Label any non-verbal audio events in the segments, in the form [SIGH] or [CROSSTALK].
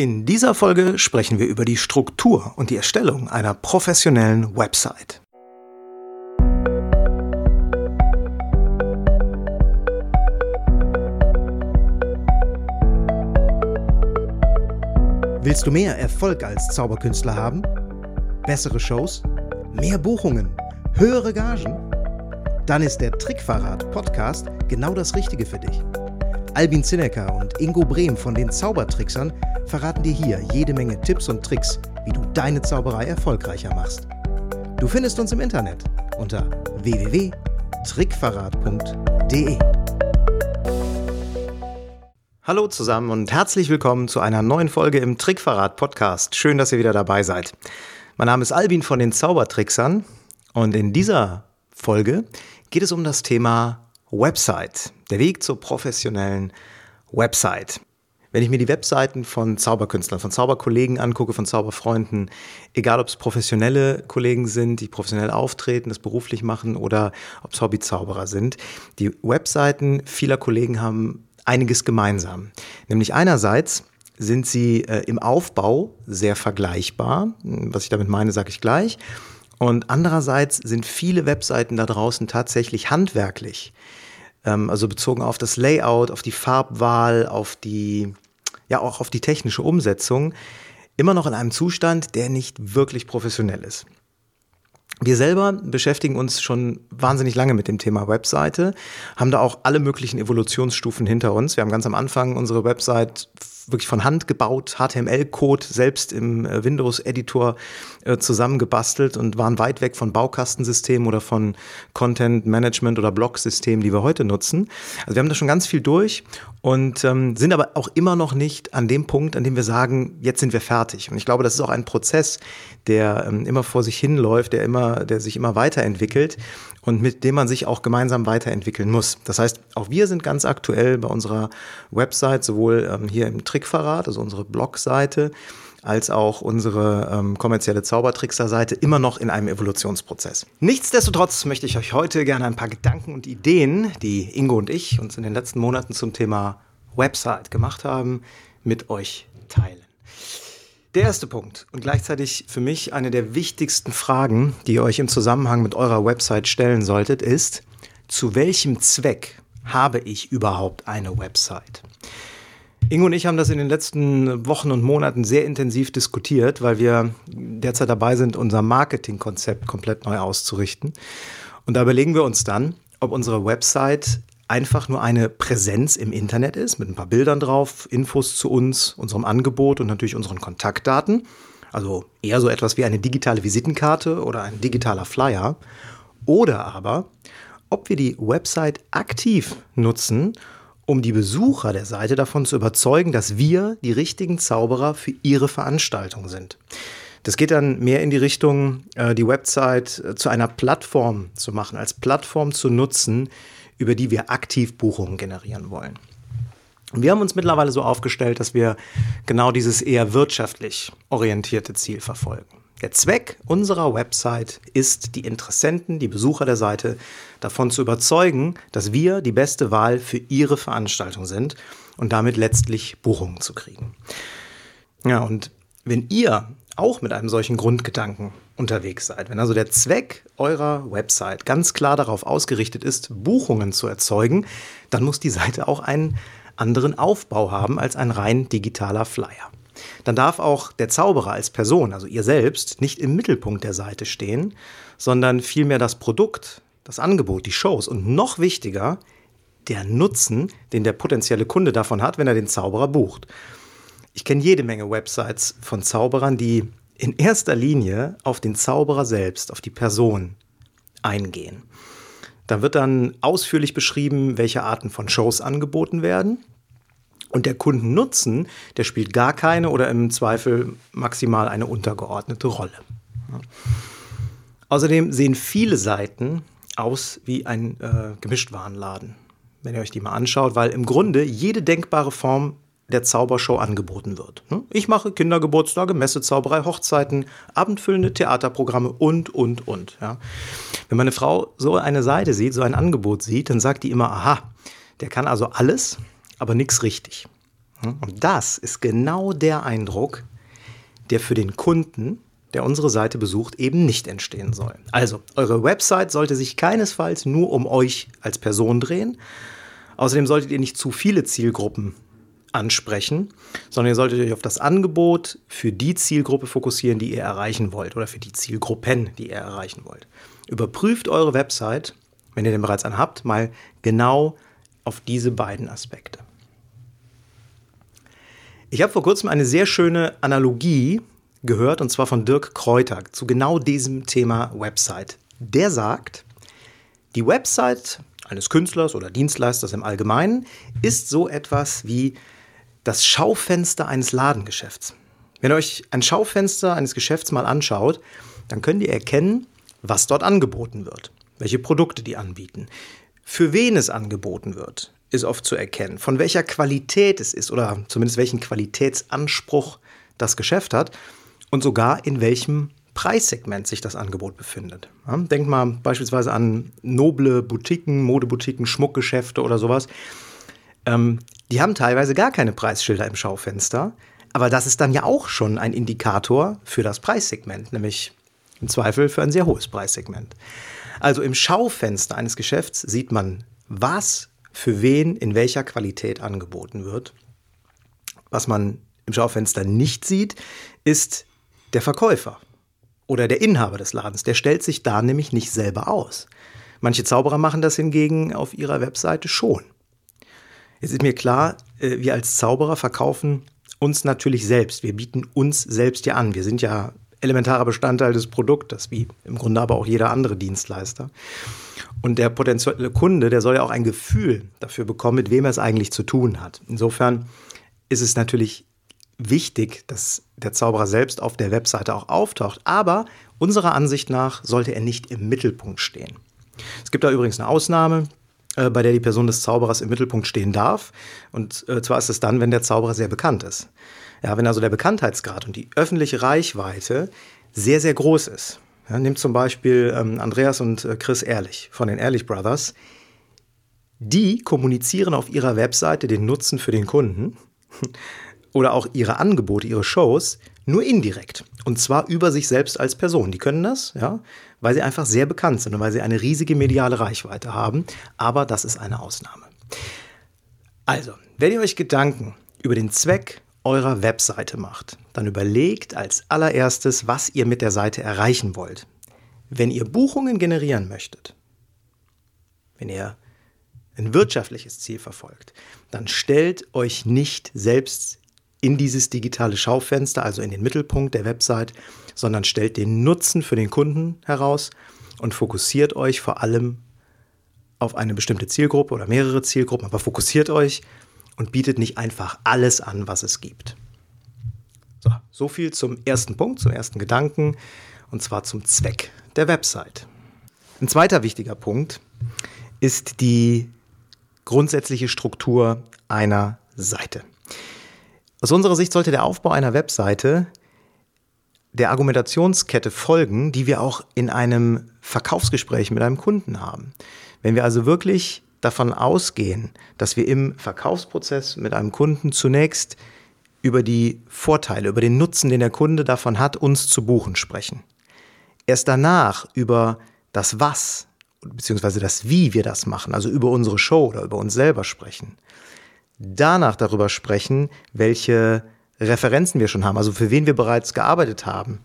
In dieser Folge sprechen wir über die Struktur und die Erstellung einer professionellen Website. Willst du mehr Erfolg als Zauberkünstler haben? Bessere Shows? Mehr Buchungen? Höhere Gagen? Dann ist der Trickverrat Podcast genau das Richtige für dich. Albin Zinecker und Ingo Brehm von den Zaubertricksern verraten dir hier jede Menge Tipps und Tricks, wie du deine Zauberei erfolgreicher machst. Du findest uns im Internet unter www.trickverrat.de. Hallo zusammen und herzlich willkommen zu einer neuen Folge im Trickverrat Podcast. Schön, dass ihr wieder dabei seid. Mein Name ist Albin von den Zaubertricksern und in dieser Folge geht es um das Thema Website, der Weg zur professionellen Website. Wenn ich mir die Webseiten von Zauberkünstlern, von Zauberkollegen angucke, von Zauberfreunden, egal ob es professionelle Kollegen sind, die professionell auftreten, das beruflich machen oder ob es Hobbyzauberer sind, die Webseiten vieler Kollegen haben einiges gemeinsam. Nämlich einerseits sind sie äh, im Aufbau sehr vergleichbar. Was ich damit meine, sage ich gleich. Und andererseits sind viele Webseiten da draußen tatsächlich handwerklich ähm, also bezogen auf das Layout, auf die Farbwahl, auf die, ja auch auf die technische Umsetzung, immer noch in einem Zustand, der nicht wirklich professionell ist. Wir selber beschäftigen uns schon wahnsinnig lange mit dem Thema Webseite, haben da auch alle möglichen Evolutionsstufen hinter uns. Wir haben ganz am Anfang unsere Website wirklich von Hand gebaut, HTML-Code selbst im äh, Windows-Editor äh, zusammengebastelt und waren weit weg von Baukastensystemen oder von Content-Management- oder Blog-Systemen, die wir heute nutzen. Also wir haben da schon ganz viel durch und ähm, sind aber auch immer noch nicht an dem Punkt, an dem wir sagen, jetzt sind wir fertig. Und ich glaube, das ist auch ein Prozess, der ähm, immer vor sich hinläuft, der immer, der sich immer weiterentwickelt und mit dem man sich auch gemeinsam weiterentwickeln muss. Das heißt, auch wir sind ganz aktuell bei unserer Website, sowohl ähm, hier im Trickverrat, also unsere Blogseite, als auch unsere ähm, kommerzielle Zaubertrickser-Seite immer noch in einem Evolutionsprozess. Nichtsdestotrotz möchte ich euch heute gerne ein paar Gedanken und Ideen, die Ingo und ich uns in den letzten Monaten zum Thema Website gemacht haben, mit euch teilen. Der erste Punkt und gleichzeitig für mich eine der wichtigsten Fragen, die ihr euch im Zusammenhang mit eurer Website stellen solltet, ist, zu welchem Zweck habe ich überhaupt eine Website? Ingo und ich haben das in den letzten Wochen und Monaten sehr intensiv diskutiert, weil wir derzeit dabei sind, unser Marketingkonzept komplett neu auszurichten. Und da überlegen wir uns dann, ob unsere Website einfach nur eine Präsenz im Internet ist, mit ein paar Bildern drauf, Infos zu uns, unserem Angebot und natürlich unseren Kontaktdaten. Also eher so etwas wie eine digitale Visitenkarte oder ein digitaler Flyer. Oder aber, ob wir die Website aktiv nutzen, um die Besucher der Seite davon zu überzeugen, dass wir die richtigen Zauberer für ihre Veranstaltung sind. Das geht dann mehr in die Richtung, äh, die Website äh, zu einer Plattform zu machen, als Plattform zu nutzen, über die wir aktiv Buchungen generieren wollen. Wir haben uns mittlerweile so aufgestellt, dass wir genau dieses eher wirtschaftlich orientierte Ziel verfolgen. Der Zweck unserer Website ist, die Interessenten, die Besucher der Seite davon zu überzeugen, dass wir die beste Wahl für ihre Veranstaltung sind und damit letztlich Buchungen zu kriegen. Ja, und wenn ihr auch mit einem solchen Grundgedanken unterwegs seid. Wenn also der Zweck eurer Website ganz klar darauf ausgerichtet ist, Buchungen zu erzeugen, dann muss die Seite auch einen anderen Aufbau haben als ein rein digitaler Flyer. Dann darf auch der Zauberer als Person, also ihr selbst, nicht im Mittelpunkt der Seite stehen, sondern vielmehr das Produkt, das Angebot, die Shows und noch wichtiger, der Nutzen, den der potenzielle Kunde davon hat, wenn er den Zauberer bucht. Ich kenne jede Menge Websites von Zauberern, die in erster Linie auf den Zauberer selbst, auf die Person eingehen. Da wird dann ausführlich beschrieben, welche Arten von Shows angeboten werden. Und der Kundennutzen, der spielt gar keine oder im Zweifel maximal eine untergeordnete Rolle. Außerdem sehen viele Seiten aus wie ein äh, Gemischtwarenladen, wenn ihr euch die mal anschaut, weil im Grunde jede denkbare Form der Zaubershow angeboten wird. Ne? Ich mache Kindergeburtstage, Messezauberei, Hochzeiten, abendfüllende Theaterprogramme und, und, und. Ja. Wenn meine Frau so eine Seite sieht, so ein Angebot sieht, dann sagt die immer, aha, der kann also alles, aber nichts richtig. Und das ist genau der Eindruck, der für den Kunden, der unsere Seite besucht, eben nicht entstehen soll. Also, eure Website sollte sich keinesfalls nur um euch als Person drehen. Außerdem solltet ihr nicht zu viele Zielgruppen ansprechen, sondern ihr solltet euch auf das Angebot für die Zielgruppe fokussieren, die ihr erreichen wollt oder für die Zielgruppen, die ihr erreichen wollt. Überprüft eure Website, wenn ihr denn bereits einen habt, mal genau auf diese beiden Aspekte. Ich habe vor kurzem eine sehr schöne Analogie gehört, und zwar von Dirk Kräuter zu genau diesem Thema Website. Der sagt, die Website eines Künstlers oder Dienstleisters im Allgemeinen ist so etwas wie das Schaufenster eines Ladengeschäfts. Wenn ihr euch ein Schaufenster eines Geschäfts mal anschaut, dann könnt ihr erkennen, was dort angeboten wird, welche Produkte die anbieten, für wen es angeboten wird, ist oft zu erkennen, von welcher Qualität es ist oder zumindest welchen Qualitätsanspruch das Geschäft hat und sogar in welchem Preissegment sich das Angebot befindet. Ja, denkt mal beispielsweise an noble Boutiquen, Modeboutiquen, Schmuckgeschäfte oder sowas. Ähm, die haben teilweise gar keine Preisschilder im Schaufenster, aber das ist dann ja auch schon ein Indikator für das Preissegment, nämlich im Zweifel für ein sehr hohes Preissegment. Also im Schaufenster eines Geschäfts sieht man, was für wen in welcher Qualität angeboten wird. Was man im Schaufenster nicht sieht, ist der Verkäufer oder der Inhaber des Ladens. Der stellt sich da nämlich nicht selber aus. Manche Zauberer machen das hingegen auf ihrer Webseite schon. Jetzt ist mir klar, äh, wir als Zauberer verkaufen uns natürlich selbst. Wir bieten uns selbst ja an. Wir sind ja elementarer Bestandteil des Produktes, wie im Grunde aber auch jeder andere Dienstleister. Und der potenzielle Kunde, der soll ja auch ein Gefühl dafür bekommen, mit wem er es eigentlich zu tun hat. Insofern ist es natürlich wichtig, dass der Zauberer selbst auf der Webseite auch auftaucht, aber unserer Ansicht nach sollte er nicht im Mittelpunkt stehen. Es gibt da übrigens eine Ausnahme, äh, bei der die Person des Zauberers im Mittelpunkt stehen darf. Und äh, zwar ist es dann, wenn der Zauberer sehr bekannt ist. Ja, wenn also der Bekanntheitsgrad und die öffentliche Reichweite sehr, sehr groß ist. Ja, nimmt zum Beispiel ähm, Andreas und äh, Chris Ehrlich von den Ehrlich Brothers. Die kommunizieren auf ihrer Webseite den Nutzen für den Kunden [LAUGHS] oder auch ihre Angebote, ihre Shows nur indirekt. Und zwar über sich selbst als Person. Die können das, ja, weil sie einfach sehr bekannt sind und weil sie eine riesige mediale Reichweite haben. Aber das ist eine Ausnahme. Also, wenn ihr euch Gedanken über den Zweck eurer Webseite macht, dann überlegt als allererstes, was ihr mit der Seite erreichen wollt. Wenn ihr Buchungen generieren möchtet, wenn ihr ein wirtschaftliches Ziel verfolgt, dann stellt euch nicht selbst in dieses digitale Schaufenster, also in den Mittelpunkt der Website, sondern stellt den Nutzen für den Kunden heraus und fokussiert euch vor allem auf eine bestimmte Zielgruppe oder mehrere Zielgruppen, aber fokussiert euch und bietet nicht einfach alles an, was es gibt. So, so viel zum ersten Punkt, zum ersten Gedanken, und zwar zum Zweck der Website. Ein zweiter wichtiger Punkt ist die grundsätzliche Struktur einer Seite. Aus unserer Sicht sollte der Aufbau einer Webseite der Argumentationskette folgen, die wir auch in einem Verkaufsgespräch mit einem Kunden haben. Wenn wir also wirklich davon ausgehen, dass wir im Verkaufsprozess mit einem Kunden zunächst über die Vorteile, über den Nutzen, den der Kunde davon hat, uns zu buchen sprechen. Erst danach über das Was beziehungsweise das Wie wir das machen, also über unsere Show oder über uns selber sprechen. Danach darüber sprechen, welche Referenzen wir schon haben, also für wen wir bereits gearbeitet haben,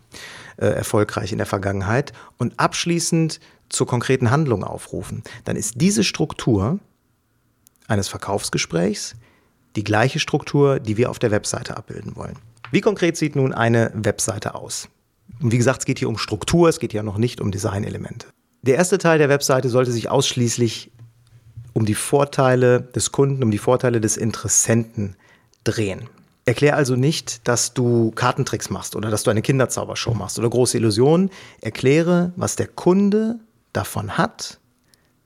äh, erfolgreich in der Vergangenheit und abschließend zur konkreten Handlung aufrufen, dann ist diese Struktur eines Verkaufsgesprächs die gleiche Struktur, die wir auf der Webseite abbilden wollen. Wie konkret sieht nun eine Webseite aus? Und wie gesagt, es geht hier um Struktur, es geht ja noch nicht um Designelemente. Der erste Teil der Webseite sollte sich ausschließlich um die Vorteile des Kunden, um die Vorteile des Interessenten drehen. Erklär also nicht, dass du Kartentricks machst oder dass du eine Kinderzaubershow machst oder große Illusionen. Erkläre, was der Kunde davon hat,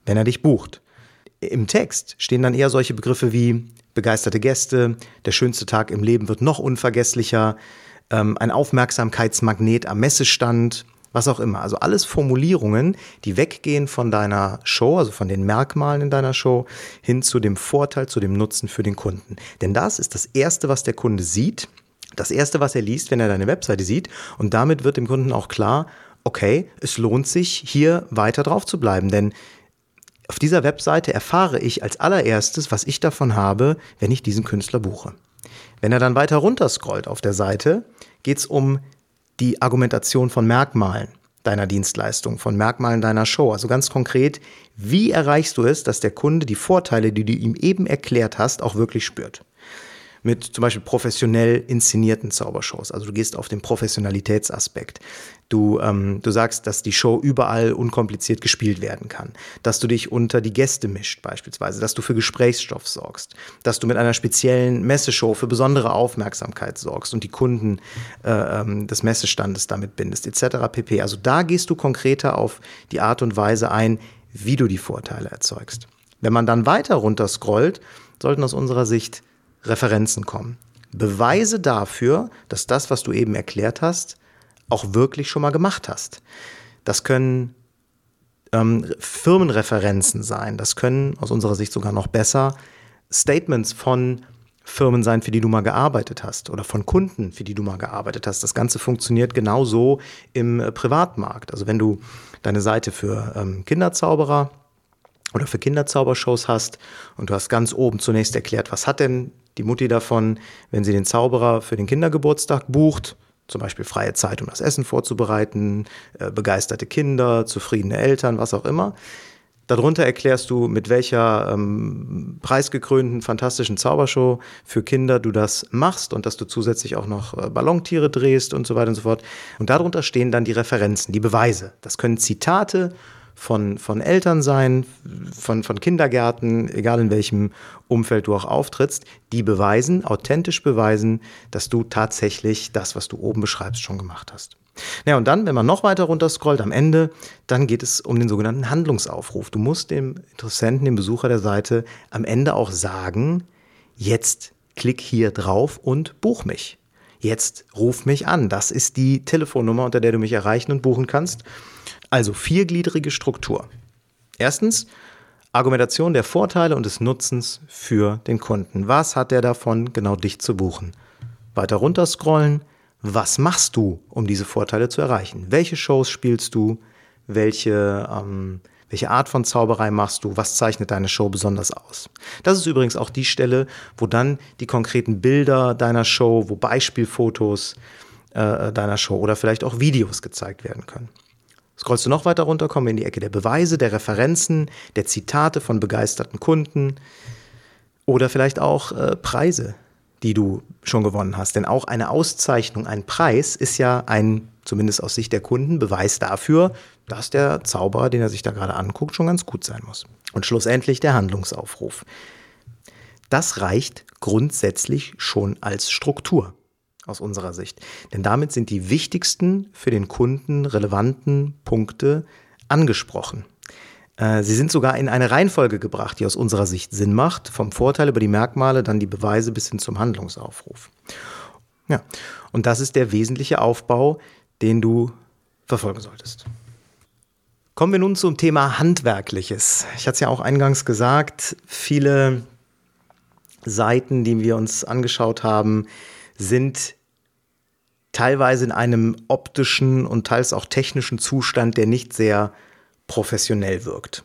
wenn er dich bucht. Im Text stehen dann eher solche Begriffe wie begeisterte Gäste, der schönste Tag im Leben wird noch unvergesslicher, ähm, ein Aufmerksamkeitsmagnet am Messestand, was auch immer. Also alles Formulierungen, die weggehen von deiner Show, also von den Merkmalen in deiner Show, hin zu dem Vorteil, zu dem Nutzen für den Kunden. Denn das ist das Erste, was der Kunde sieht, das Erste, was er liest, wenn er deine Webseite sieht. Und damit wird dem Kunden auch klar, okay, es lohnt sich, hier weiter drauf zu bleiben. Denn auf dieser Webseite erfahre ich als allererstes, was ich davon habe, wenn ich diesen Künstler buche. Wenn er dann weiter runter scrollt auf der Seite, geht es um die Argumentation von Merkmalen deiner Dienstleistung, von Merkmalen deiner Show. Also ganz konkret, wie erreichst du es, dass der Kunde die Vorteile, die du ihm eben erklärt hast, auch wirklich spürt? Mit zum Beispiel professionell inszenierten Zaubershows. Also du gehst auf den Professionalitätsaspekt. Du, ähm, du sagst, dass die Show überall unkompliziert gespielt werden kann, dass du dich unter die Gäste mischt beispielsweise, dass du für Gesprächsstoff sorgst, dass du mit einer speziellen Messeshow für besondere Aufmerksamkeit sorgst und die Kunden äh, ähm, des Messestandes damit bindest, etc. pp. Also da gehst du konkreter auf die Art und Weise ein, wie du die Vorteile erzeugst. Wenn man dann weiter runter scrollt, sollten aus unserer Sicht Referenzen kommen. Beweise dafür, dass das, was du eben erklärt hast, auch wirklich schon mal gemacht hast. Das können ähm, Firmenreferenzen sein. Das können aus unserer Sicht sogar noch besser Statements von Firmen sein, für die du mal gearbeitet hast oder von Kunden, für die du mal gearbeitet hast. Das Ganze funktioniert genauso im äh, Privatmarkt. Also wenn du deine Seite für ähm, Kinderzauberer oder für Kinderzaubershows hast und du hast ganz oben zunächst erklärt, was hat denn die Mutti davon, wenn sie den Zauberer für den Kindergeburtstag bucht, zum Beispiel freie Zeit, um das Essen vorzubereiten, äh, begeisterte Kinder, zufriedene Eltern, was auch immer. Darunter erklärst du, mit welcher ähm, preisgekrönten, fantastischen Zaubershow für Kinder du das machst und dass du zusätzlich auch noch äh, Ballontiere drehst und so weiter und so fort. Und darunter stehen dann die Referenzen, die Beweise. Das können Zitate von, von Eltern sein, von, von Kindergärten, egal in welchem Umfeld du auch auftrittst, die beweisen, authentisch beweisen, dass du tatsächlich das, was du oben beschreibst, schon gemacht hast. Ja, und dann, wenn man noch weiter runter scrollt, am Ende, dann geht es um den sogenannten Handlungsaufruf. Du musst dem Interessenten, dem Besucher der Seite am Ende auch sagen, jetzt klick hier drauf und buch mich. Jetzt ruf mich an. Das ist die Telefonnummer, unter der du mich erreichen und buchen kannst. Also viergliedrige Struktur. Erstens, Argumentation der Vorteile und des Nutzens für den Kunden. Was hat er davon, genau dich zu buchen? Weiter runter scrollen. Was machst du, um diese Vorteile zu erreichen? Welche Shows spielst du? Welche, ähm, welche Art von Zauberei machst du? Was zeichnet deine Show besonders aus? Das ist übrigens auch die Stelle, wo dann die konkreten Bilder deiner Show, wo Beispielfotos äh, deiner Show oder vielleicht auch Videos gezeigt werden können. Scrollst du noch weiter runter, kommen wir in die Ecke der Beweise, der Referenzen, der Zitate von begeisterten Kunden oder vielleicht auch äh, Preise, die du schon gewonnen hast. Denn auch eine Auszeichnung, ein Preis ist ja ein, zumindest aus Sicht der Kunden, Beweis dafür, dass der Zauberer, den er sich da gerade anguckt, schon ganz gut sein muss. Und schlussendlich der Handlungsaufruf. Das reicht grundsätzlich schon als Struktur aus unserer Sicht. Denn damit sind die wichtigsten für den Kunden relevanten Punkte angesprochen. Äh, sie sind sogar in eine Reihenfolge gebracht, die aus unserer Sicht Sinn macht, vom Vorteil über die Merkmale, dann die Beweise bis hin zum Handlungsaufruf. Ja, und das ist der wesentliche Aufbau, den du verfolgen solltest. Kommen wir nun zum Thema Handwerkliches. Ich hatte es ja auch eingangs gesagt, viele Seiten, die wir uns angeschaut haben, sind teilweise in einem optischen und teils auch technischen Zustand, der nicht sehr professionell wirkt.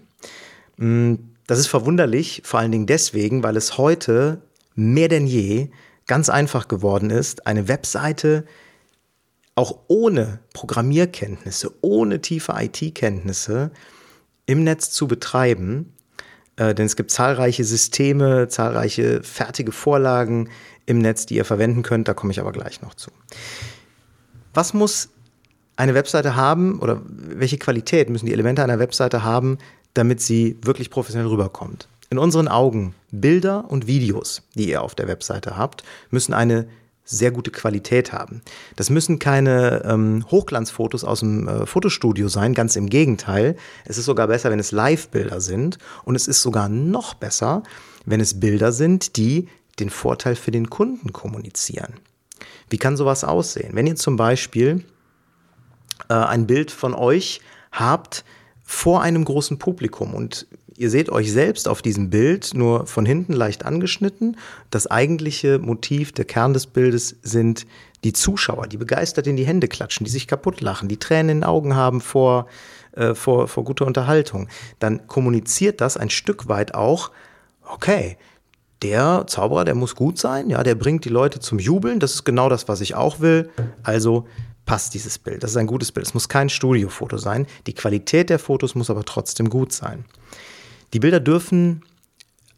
Mm, das ist verwunderlich, vor allen Dingen deswegen, weil es heute mehr denn je ganz einfach geworden ist, eine Webseite auch ohne Programmierkenntnisse, ohne tiefe IT-Kenntnisse im Netz zu betreiben. Äh, denn es gibt zahlreiche Systeme, zahlreiche fertige Vorlagen im Netz, die ihr verwenden könnt. Da komme ich aber gleich noch zu. Was muss eine Webseite haben oder welche Qualität müssen die Elemente einer Webseite haben, damit sie wirklich professionell rüberkommt? In unseren Augen Bilder und Videos, die ihr auf der Webseite habt, müssen eine sehr gute Qualität haben. Das müssen keine ähm, Hochglanzfotos aus dem äh, Fotostudio sein, ganz im Gegenteil. Es ist sogar besser, wenn es Live-Bilder sind und es ist sogar noch besser, wenn es Bilder sind, die den Vorteil für den Kunden kommunizieren. Wie kann sowas aussehen? Wenn ihr zum Beispiel äh, ein Bild von euch habt vor einem großen Publikum und ihr seht euch selbst auf diesem Bild nur von hinten leicht angeschnitten. Das eigentliche Motiv, der Kern des Bildes sind die Zuschauer, die begeistert in die Hände klatschen, die sich kaputt lachen, die Tränen in den Augen haben vor, äh, vor, vor guter Unterhaltung. Dann kommuniziert das ein Stück weit auch, okay, der Zauberer, der muss gut sein, ja, der bringt die Leute zum Jubeln, das ist genau das, was ich auch will. Also passt dieses Bild. Das ist ein gutes Bild. Es muss kein Studiofoto sein. Die Qualität der Fotos muss aber trotzdem gut sein. Die Bilder dürfen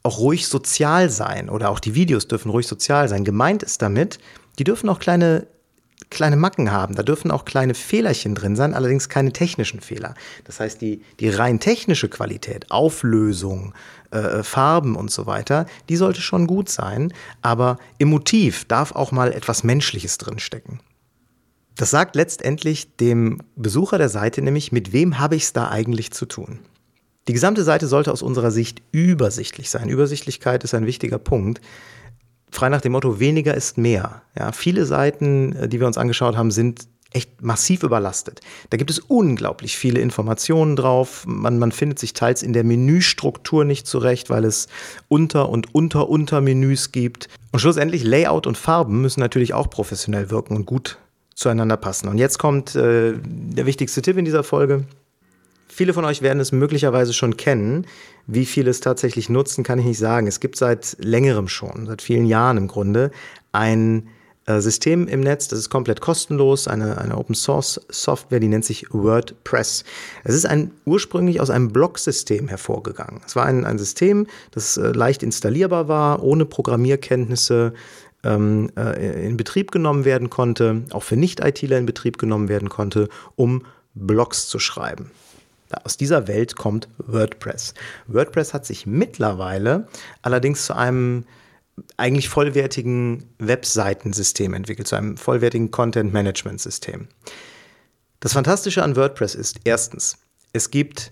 auch ruhig sozial sein oder auch die Videos dürfen ruhig sozial sein. Gemeint ist damit, die dürfen auch kleine kleine Macken haben. Da dürfen auch kleine Fehlerchen drin sein, allerdings keine technischen Fehler. Das heißt, die, die rein technische Qualität, Auflösung, äh, Farben und so weiter, die sollte schon gut sein, aber im Motiv darf auch mal etwas Menschliches drinstecken. Das sagt letztendlich dem Besucher der Seite nämlich, mit wem habe ich es da eigentlich zu tun. Die gesamte Seite sollte aus unserer Sicht übersichtlich sein. Übersichtlichkeit ist ein wichtiger Punkt. Frei nach dem Motto, weniger ist mehr. Ja, viele Seiten, äh, die wir uns angeschaut haben, sind echt massiv überlastet. Da gibt es unglaublich viele Informationen drauf. Man, man findet sich teils in der Menüstruktur nicht zurecht, weil es Unter- und Unter-Unter-Menüs gibt. Und schlussendlich Layout und Farben müssen natürlich auch professionell wirken und gut zueinander passen. Und jetzt kommt äh, der wichtigste Tipp in dieser Folge. Viele von euch werden es möglicherweise schon kennen. Wie viele es tatsächlich nutzen, kann ich nicht sagen. Es gibt seit längerem schon, seit vielen Jahren im Grunde, ein äh, System im Netz, das ist komplett kostenlos, eine, eine Open Source Software, die nennt sich WordPress. Es ist ein, ursprünglich aus einem Blog-System hervorgegangen. Es war ein, ein System, das äh, leicht installierbar war, ohne Programmierkenntnisse, ähm, äh, in Betrieb genommen werden konnte, auch für Nicht-ITler in Betrieb genommen werden konnte, um Blogs zu schreiben. Aus dieser Welt kommt WordPress. WordPress hat sich mittlerweile allerdings zu einem eigentlich vollwertigen Webseitensystem entwickelt, zu einem vollwertigen Content-Management-System. Das Fantastische an WordPress ist erstens, es gibt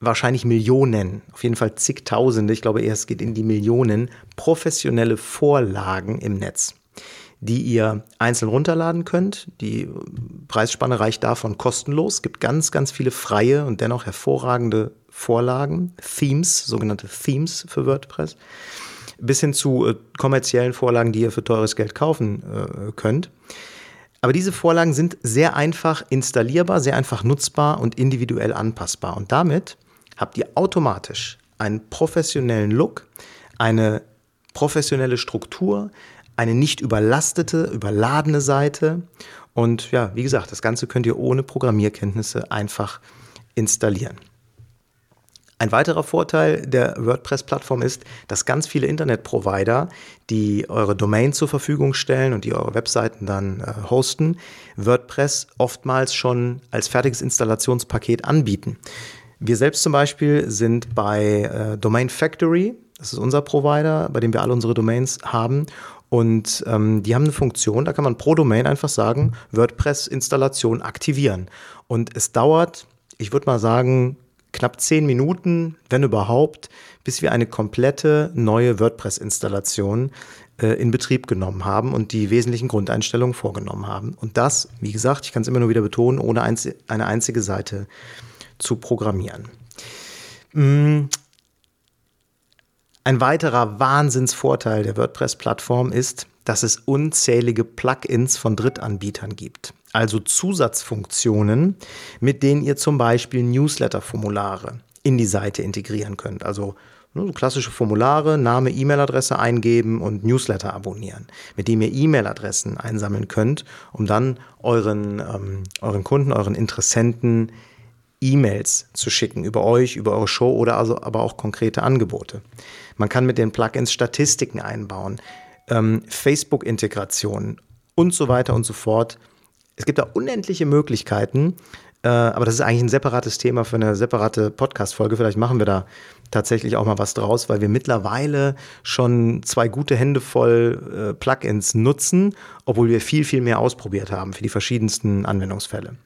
wahrscheinlich Millionen, auf jeden Fall zigtausende, ich glaube eher es geht in die Millionen, professionelle Vorlagen im Netz, die ihr einzeln runterladen könnt. Die Preisspanne reicht davon kostenlos. Es gibt ganz, ganz viele freie und dennoch hervorragende Vorlagen, Themes, sogenannte Themes für WordPress, bis hin zu äh, kommerziellen Vorlagen, die ihr für teures Geld kaufen äh, könnt. Aber diese Vorlagen sind sehr einfach installierbar, sehr einfach nutzbar und individuell anpassbar. Und damit habt ihr automatisch einen professionellen Look, eine professionelle Struktur, eine nicht überlastete, überladene Seite. Und ja, wie gesagt, das Ganze könnt ihr ohne Programmierkenntnisse einfach installieren. Ein weiterer Vorteil der WordPress-Plattform ist, dass ganz viele Internetprovider, die eure Domain zur Verfügung stellen und die eure Webseiten dann äh, hosten, WordPress oftmals schon als fertiges Installationspaket anbieten. Wir selbst zum Beispiel sind bei äh, Domain Factory, das ist unser Provider, bei dem wir alle unsere Domains haben. Und ähm, die haben eine Funktion, da kann man pro Domain einfach sagen, WordPress-Installation aktivieren. Und es dauert, ich würde mal sagen, knapp zehn Minuten, wenn überhaupt, bis wir eine komplette neue WordPress-Installation äh, in Betrieb genommen haben und die wesentlichen Grundeinstellungen vorgenommen haben. Und das, wie gesagt, ich kann es immer nur wieder betonen, ohne eine einzige Seite zu programmieren. Mm. Ein weiterer Wahnsinnsvorteil der WordPress-Plattform ist, dass es unzählige Plugins von Drittanbietern gibt. Also Zusatzfunktionen, mit denen ihr zum Beispiel Newsletter-Formulare in die Seite integrieren könnt. Also ne, klassische Formulare, Name, E-Mail-Adresse eingeben und Newsletter abonnieren, mit dem ihr E-Mail-Adressen einsammeln könnt, um dann euren, ähm, euren Kunden, euren Interessenten E-Mails zu schicken über euch, über eure Show oder also aber auch konkrete Angebote. Man kann mit den Plugins Statistiken einbauen, ähm, Facebook-Integrationen und so weiter und so fort. Es gibt da unendliche Möglichkeiten, äh, aber das ist eigentlich ein separates Thema für eine separate Podcast-Folge. Vielleicht machen wir da tatsächlich auch mal was draus, weil wir mittlerweile schon zwei gute Hände voll äh, Plugins nutzen, obwohl wir viel, viel mehr ausprobiert haben für die verschiedensten Anwendungsfälle.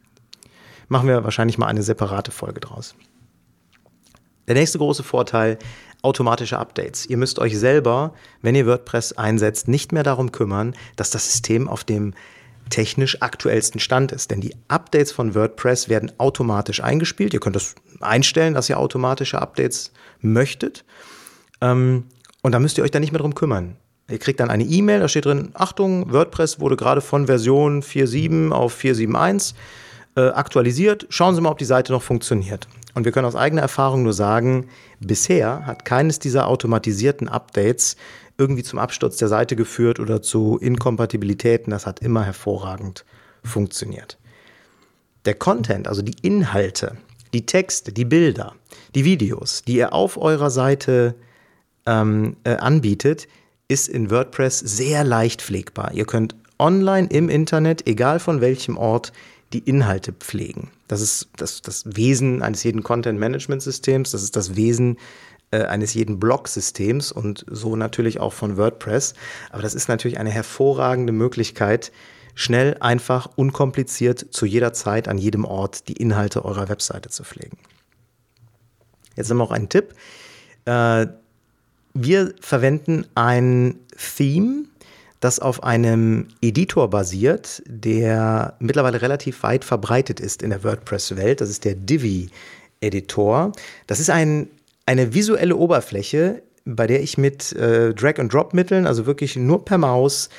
Machen wir wahrscheinlich mal eine separate Folge draus. Der nächste große Vorteil, automatische Updates. Ihr müsst euch selber, wenn ihr WordPress einsetzt, nicht mehr darum kümmern, dass das System auf dem technisch aktuellsten Stand ist. Denn die Updates von WordPress werden automatisch eingespielt. Ihr könnt das einstellen, dass ihr automatische Updates möchtet. Ähm, und da müsst ihr euch dann nicht mehr drum kümmern. Ihr kriegt dann eine E-Mail, da steht drin, Achtung, WordPress wurde gerade von Version 4.7 auf 4.7.1 äh, aktualisiert. Schauen Sie mal, ob die Seite noch funktioniert. Und wir können aus eigener Erfahrung nur sagen, bisher hat keines dieser automatisierten Updates irgendwie zum Absturz der Seite geführt oder zu Inkompatibilitäten. Das hat immer hervorragend funktioniert. Der Content, also die Inhalte, die Texte, die Bilder, die Videos, die ihr auf eurer Seite ähm, äh, anbietet, ist in WordPress sehr leicht pflegbar. Ihr könnt online im Internet, egal von welchem Ort, die Inhalte pflegen. Das ist das, das Wesen eines jeden Content-Management-Systems, das ist das Wesen äh, eines jeden Blog-Systems und so natürlich auch von WordPress. Aber das ist natürlich eine hervorragende Möglichkeit, schnell, einfach, unkompliziert zu jeder Zeit an jedem Ort die Inhalte eurer Webseite zu pflegen. Jetzt haben wir auch einen Tipp. Äh, wir verwenden ein Theme, das auf einem Editor basiert, der mittlerweile relativ weit verbreitet ist in der WordPress-Welt. Das ist der Divi-Editor. Das ist ein eine visuelle Oberfläche, bei der ich mit äh, Drag-and-Drop-Mitteln, also wirklich nur per Maus,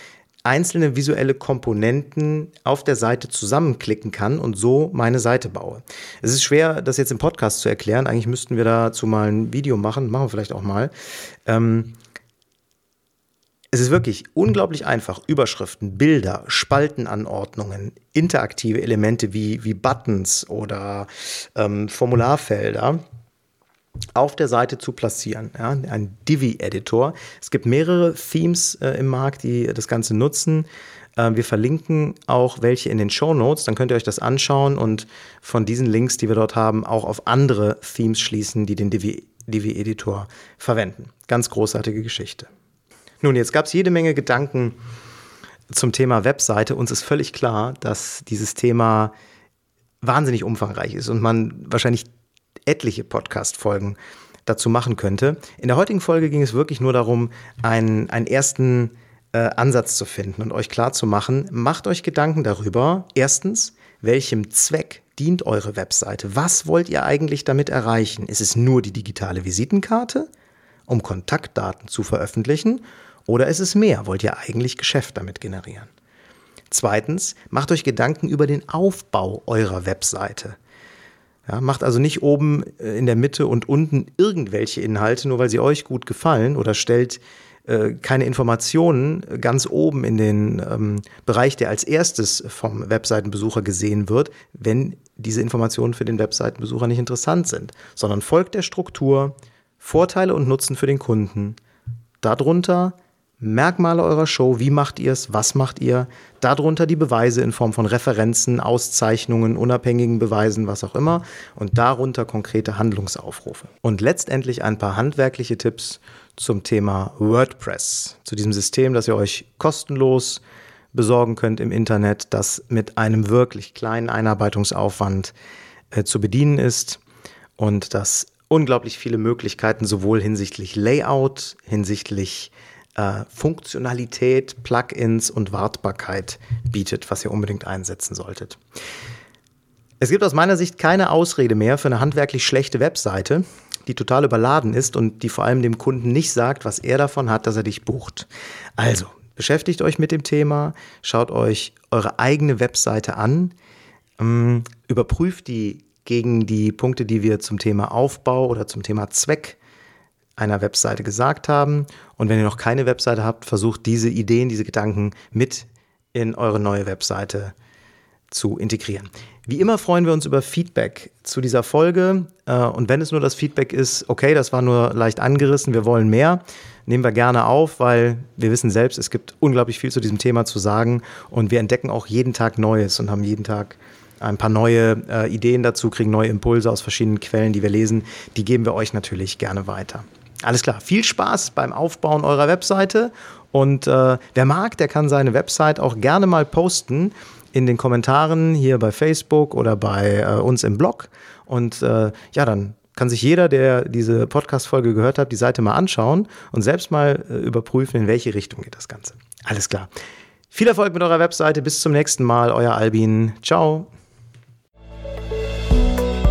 einzelne visuelle Komponenten auf der Seite zusammenklicken kann und so meine Seite baue. Es ist schwer, das jetzt im Podcast zu erklären. Eigentlich müssten wir dazu mal ein Video machen, machen wir vielleicht auch mal. Ähm, es ist wirklich unglaublich einfach, Überschriften, Bilder, Spaltenanordnungen, interaktive Elemente wie, wie Buttons oder ähm, Formularfelder auf der Seite zu platzieren. Ja, ein Divi-Editor. Es gibt mehrere Themes äh, im Markt, die das Ganze nutzen. Äh, wir verlinken auch welche in den Show Notes, dann könnt ihr euch das anschauen und von diesen Links, die wir dort haben, auch auf andere Themes schließen, die den Divi-Editor verwenden. Ganz großartige Geschichte. Nun, jetzt gab es jede Menge Gedanken zum Thema Webseite. Uns ist völlig klar, dass dieses Thema wahnsinnig umfangreich ist und man wahrscheinlich etliche Podcast-Folgen dazu machen könnte. In der heutigen Folge ging es wirklich nur darum, einen, einen ersten äh, Ansatz zu finden und euch klar zu machen, macht euch Gedanken darüber, erstens, welchem Zweck dient eure Webseite? Was wollt ihr eigentlich damit erreichen? Ist es nur die digitale Visitenkarte, um Kontaktdaten zu veröffentlichen? Oder ist es mehr? Wollt ihr eigentlich Geschäft damit generieren? Zweitens, macht euch Gedanken über den Aufbau eurer Webseite. Ja, macht also nicht oben äh, in der Mitte und unten irgendwelche Inhalte, nur weil sie euch gut gefallen oder stellt äh, keine Informationen ganz oben in den ähm, Bereich, der als erstes vom Webseitenbesucher gesehen wird, wenn diese Informationen für den Webseitenbesucher nicht interessant sind, sondern folgt der Struktur, Vorteile und Nutzen für den Kunden. Darunter Merkmale eurer Show, wie macht ihr es, was macht ihr, darunter die Beweise in Form von Referenzen, Auszeichnungen, unabhängigen Beweisen, was auch immer. Und darunter konkrete Handlungsaufrufe. Und letztendlich ein paar handwerkliche Tipps zum Thema WordPress, zu diesem System, das ihr euch kostenlos besorgen könnt im Internet, das mit einem wirklich kleinen Einarbeitungsaufwand äh, zu bedienen ist. Und das unglaublich viele Möglichkeiten sowohl hinsichtlich Layout, hinsichtlich äh, Funktionalität, Plugins und Wartbarkeit bietet, was ihr unbedingt einsetzen solltet. Es gibt aus meiner Sicht keine Ausrede mehr für eine handwerklich schlechte Webseite, die total überladen ist und die vor allem dem Kunden nicht sagt, was er davon hat, dass er dich bucht. Also, beschäftigt euch mit dem Thema, schaut euch eure eigene Webseite an, ähm, überprüft die gegen die Punkte, die wir zum Thema Aufbau oder zum Thema Zweck einer Webseite gesagt haben. Und wenn ihr noch keine Webseite habt, versucht diese Ideen, diese Gedanken mit in eure neue Webseite zu integrieren. Wie immer freuen wir uns über Feedback zu dieser Folge. Äh, und wenn es nur das Feedback ist, okay, das war nur leicht angerissen, wir wollen mehr, nehmen wir gerne auf, weil wir wissen selbst, es gibt unglaublich viel zu diesem Thema zu sagen. Und wir entdecken auch jeden Tag Neues und haben jeden Tag ein paar neue äh, Ideen dazu, kriegen neue Impulse aus verschiedenen Quellen, die wir lesen. Die geben wir euch natürlich gerne weiter. Alles klar, viel Spaß beim Aufbauen eurer Webseite. Und äh, wer mag, der kann seine Website auch gerne mal posten in den Kommentaren hier bei Facebook oder bei äh, uns im Blog. Und äh, ja, dann kann sich jeder, der diese Podcast-Folge gehört hat, die Seite mal anschauen und selbst mal äh, überprüfen, in welche Richtung geht das Ganze. Alles klar. Viel Erfolg mit eurer Webseite. Bis zum nächsten Mal. Euer Albin. Ciao.